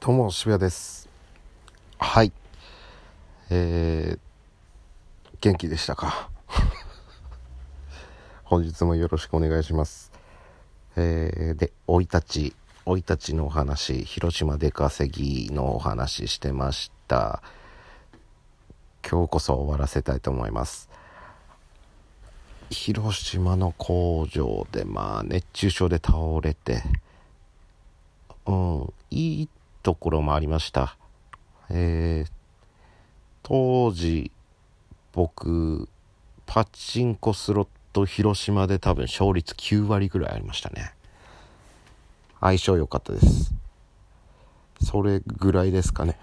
どうも渋谷です。はい。えー、元気でしたか？本日もよろしくお願いします。えー、で生い立ち生い立ちのお話広島出稼ぎのお話してました。今日こそ終わらせたいと思います。広島の工場でまあ熱中症で倒れてうんいいところもありました。えー、当時、僕、パチンコスロット広島で多分勝率9割ぐらいありましたね。相性良かったです。それぐらいですかね。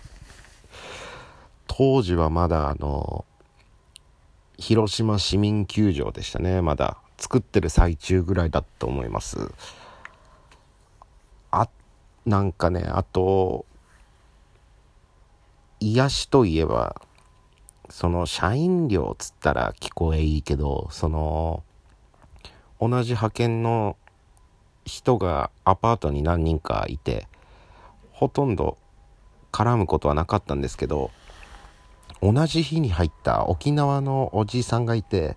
当時はまだあの、広島市民球場でしたね。まだ作ってる最中ぐらいだと思います。なんかねあと癒しといえばその社員寮つったら聞こえいいけどその同じ派遣の人がアパートに何人かいてほとんど絡むことはなかったんですけど同じ日に入った沖縄のおじいさんがいて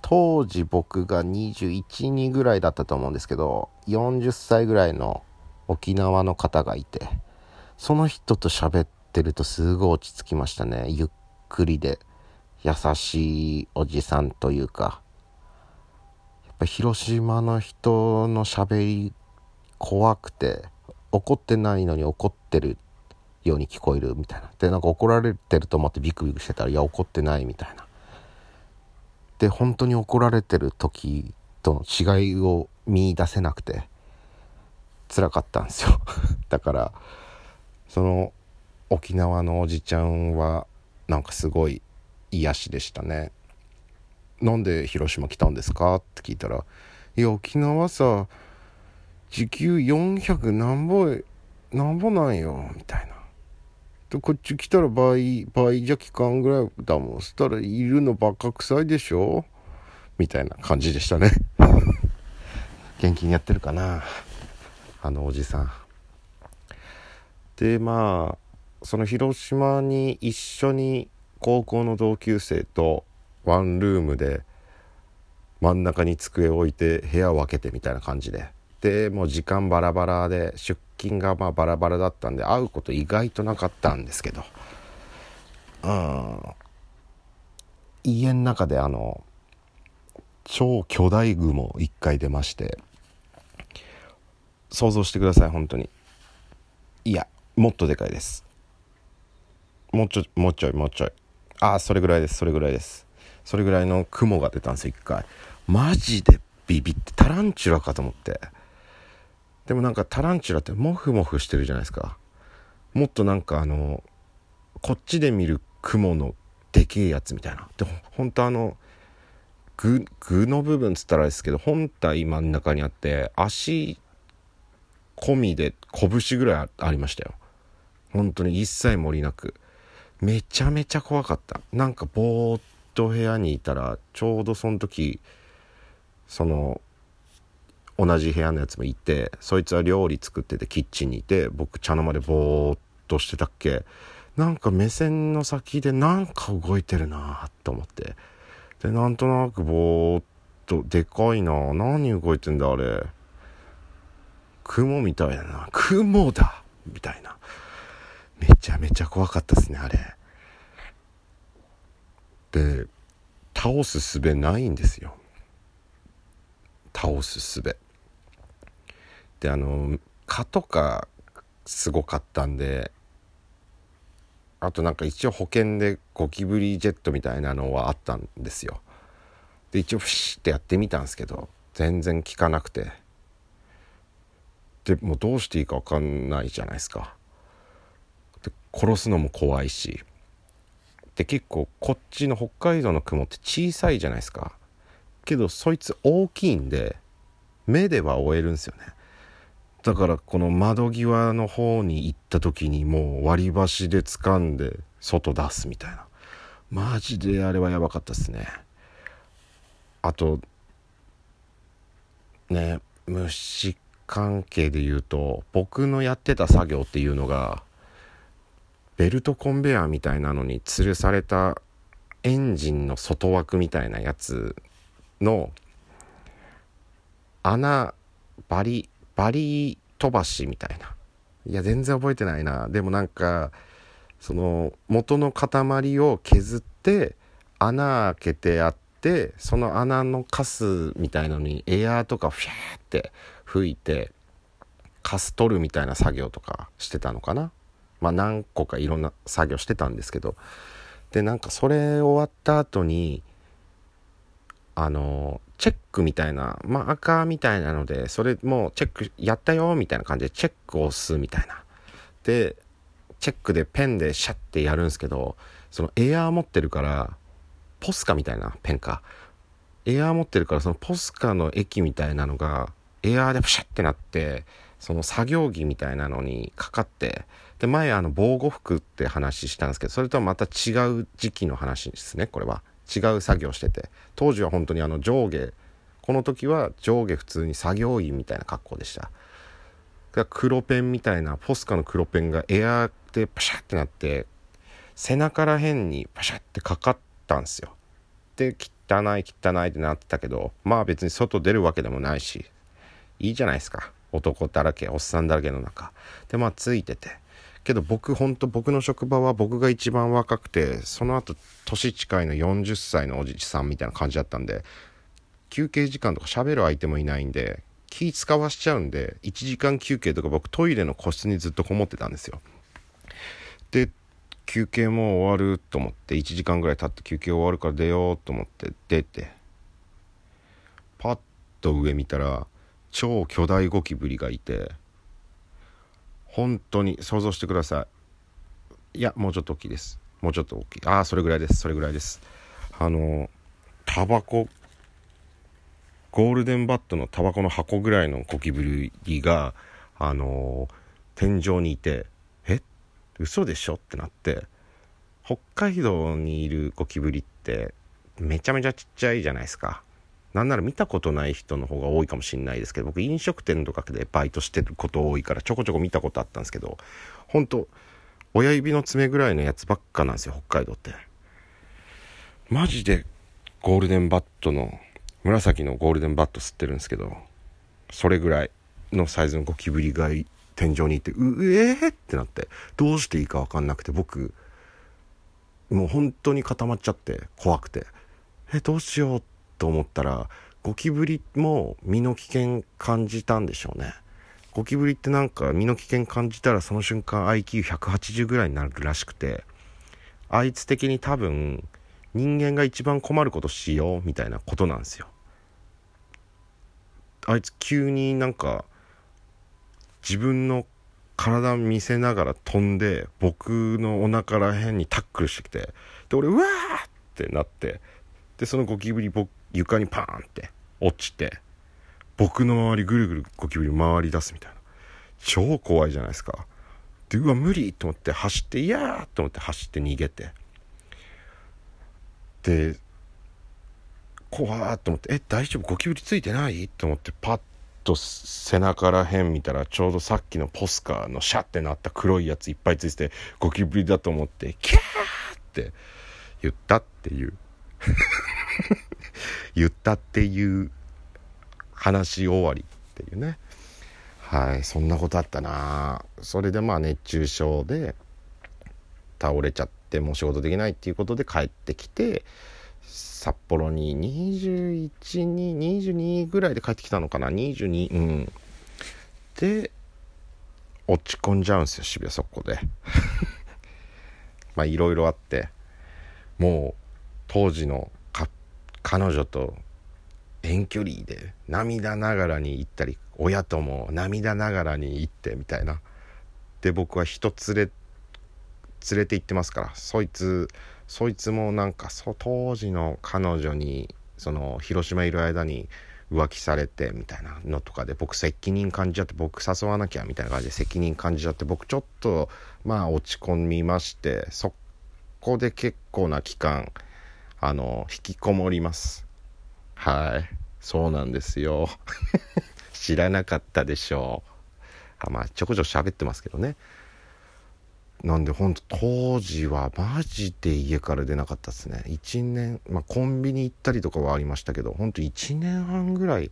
当時僕が212ぐらいだったと思うんですけど40歳ぐらいの沖縄の方がいてその人と喋ってるとすごい落ち着きましたね。ゆっくりで優しいおじさんというか。やっぱ広島の人の喋り怖くて怒ってないのに怒ってるように聞こえるみたいな。でなんか怒られてると思ってビクビクしてたらいや怒ってないみたいな。で本当に怒られてる時との違いを見出せなくて。辛かったんですよ。だからその沖縄のおじちゃんはなんかすごい癒しでしたねなんで広島来たんですか？って聞いたらいや沖縄さ時給400何ぼなんぼなんよみたいな。でこっち来たら倍倍じゃ期間ぐらいだもん。そしたらいるのばっか臭いでしょ？みたいな感じでしたね。元気にやってるかな？あのおじさん。でまあその広島に一緒に高校の同級生とワンルームで真ん中に机を置いて部屋を分けてみたいな感じで。でもう時間バラバラで出勤がまあバラバラだったんで会うこと意外となかったんですけど。うん。家の中であの超巨大雲1回出まして。想像してください本当に。いやもっとでかいです。もうちょもうちょいもうちょい。ああそれぐらいですそれぐらいです。それぐらいの雲が出たんですよ一回。マジでビビってタランチュラかと思って。でもなんかタランチュラってモフモフしてるじゃないですか。もっとなんかあのこっちで見る雲のでけえやつみたいな。で本当あの具具の部分っつったらですけど本体真ん中にあって足込みで拳ぐらいありましたよ。本当に一切盛りなく。めちゃめちゃ怖かった。なんかぼーっと部屋にいたらちょうどその時その同じ部屋のやつもいてそいつは料理作っててキッチンにいて僕茶の間でぼーっとしてたっけ。なんか目線の先でなんか動いてるなと思って。でなんとなくぼーっとでかいな何動いてんだあれ。雲みたいだな。雲だみたいな。めちゃめちゃ怖かったですね、あれ。で、倒す術ないんですよ。倒す術。で、あの、蚊とかすごかったんで、あとなんか一応保険でゴキブリジェットみたいなのはあったんですよ。で、一応フシってやってみたんですけど、全然効かなくて。でもうどうしていいか分かんないじゃないですか。で殺すのも怖いし。で結構こっちの北海道の雲って小さいじゃないですか。けどそいつ大きいんで目では追えるんですよね。だからこの窓際の方に行った時にもう割り箸で掴んで外出すみたいな。マジであれはやばかったっすね。あとね虫関係で言うと僕のやってた作業っていうのがベルトコンベヤーみたいなのに吊るされたエンジンの外枠みたいなやつの穴バリバリ飛ばしみたいな。いや全然覚えてないな。でもなんかその元の塊を削って穴開けてあってその穴のカスみたいのにエアーとかフィャーって吹いてカス取るみたいな作業とかしてたのかな？まあ何個かいろんな作業してたんですけど。でなんかそれ終わった後にあのチェックみたいなまあ赤みたいなのでそれもうチェックやったよみたいな感じでチェックを押すみたいな。でチェックでペンでシャッてやるんですけどそのエアー持ってるからポスカみたいなペンか。エアー持ってるからそのポスカの液みたいなのがエアーでプシャってなってその作業着みたいなのにかかってで前あの防護服って話したんですけどそれとはまた違う時期の話ですねこれは。違う作業してて。当時は本当にあの上下この時は上下普通に作業員みたいな格好でした。黒ペンみたいなポスカの黒ペンがエアーでパシャってなって背中ら辺にパシャってかかったんですよ。で汚い汚いってなってたけどまあ別に外出るわけでもないしいいじゃないですか。男だらけおっさんだらけの中。でまあついてて。けど僕ほんと僕の職場は僕が一番若くてその後年近いの40歳のおじさんみたいな感じだったんで休憩時間とか喋る相手もいないんで気使わしちゃうんで1時間休憩とか僕トイレの個室にずっとこもってたんですよ。で休憩も終わると思って1時間ぐらい経って休憩終わるから出ようと思って出てパッと上見たら超巨大ゴキブリがいて本当に想像してください。いやもうちょっと大きいです。もうちょっと大きい。ああそれぐらいです。それぐらいです。あのタバコ。ゴールデンバットのタバコの箱ぐらいのゴキブリがあの天井にいてえ？嘘でしょ？ってなって北海道にいるゴキブリってめちゃめちゃちっちゃいじゃないですか。なんなら見たことない人の方が多いかもしれないですけど、僕飲食店とかでバイトしてること多いからちょこちょこ見たことあったんですけど、ほんと、親指の爪ぐらいのやつばっかなんですよ、北海道って。マジでゴールデンバットの、紫のゴールデンバット吸ってるんですけど、それぐらいのサイズのゴキブリが天井にいて、うえー？ってなって、どうしていいかわかんなくて、僕、もう本当に固まっちゃって怖くて、え、どうしようってと思ったらゴキブリも身の危険感じたんでしょうね。ゴキブリってなんか身の危険感じたらその瞬間 IQ180 ぐらいになるらしくてあいつ的に多分人間が一番困ることしようみたいなことなんですよ。あいつ急になんか自分の体見せながら飛んで僕のお腹ら辺にタックルしてきてで俺うわーってなってでそのゴキブリ僕床にパーンって落ちて僕の周りぐるぐるゴキブリ回り出すみたいな。超怖いじゃないですか。でうわ無理と思って走っていやーと思って走って逃げて。で怖ーと思ってえ大丈夫？ゴキブリついてない？と思ってパッと背中らへん見たらちょうどさっきのポスカーのシャッてなった黒いやついっぱいついててゴキブリだと思ってキャーって言ったっていう。言ったっていう話終わりっていうね。はいそんなことあったな。それでまあ熱中症で倒れちゃってもう仕事できないっていうことで帰ってきて札幌に21に22ぐらいで帰ってきたのかな？22うん。で落ち込んじゃうんですよ渋谷そこで。まあいろいろあってもう当時の彼女と遠距離で涙ながらに行ったり親とも涙ながらに行ってみたいな。で僕は人連れ連れて行ってますからそいつそいつもなんかそ当時の彼女にその広島いる間に浮気されてみたいなのとかで僕責任感じちゃって僕誘わなきゃみたいな感じで責任感じちゃって僕ちょっとまあ落ち込みましてそこで結構な期間あの引きこもります。はい。そうなんですよ。知らなかったでしょう。あまあちょこちょこ喋ってますけどね。なんでほんと当時はマジで家から出なかったですね。1年まあコンビニ行ったりとかはありましたけどほんと1年半ぐらい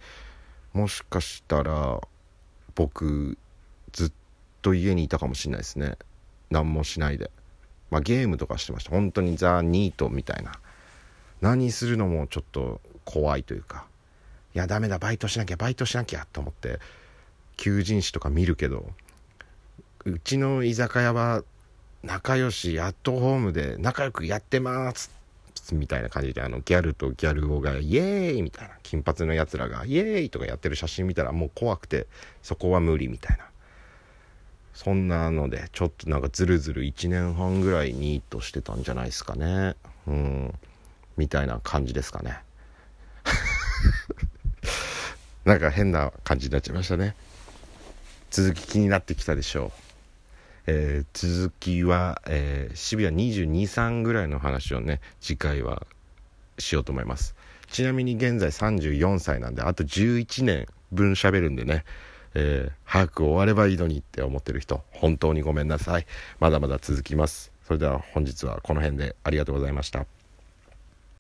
もしかしたら僕ずっと家にいたかもしれないですね。何もしないで。まあゲームとかしてました。本当にザ・ニートみたいな。何するのもちょっと怖いというかいやダメだバイトしなきゃバイトしなきゃと思って求人誌とか見るけどうちの居酒屋は仲良しアットホームで仲良くやってますみたいな感じであのギャルとギャル男がイエーイみたいな金髪のやつらがイエーイとかやってる写真見たらもう怖くてそこは無理みたいな。そんなのでちょっとなんかずるずる1年半ぐらいニートしてたんじゃないですかね。うん。みたいな感じですかね。なんか変な感じになっちゃいましたね。続き気になってきたでしょう。えー、続きは、えー、渋谷223ぐらいの話をね次回はしようと思います。ちなみに現在34歳なんであと11年分喋るんでね、えー、早く終わればいいのにって思ってる人本当にごめんなさい。まだまだ続きます。それでは本日はこの辺でありがとうございました。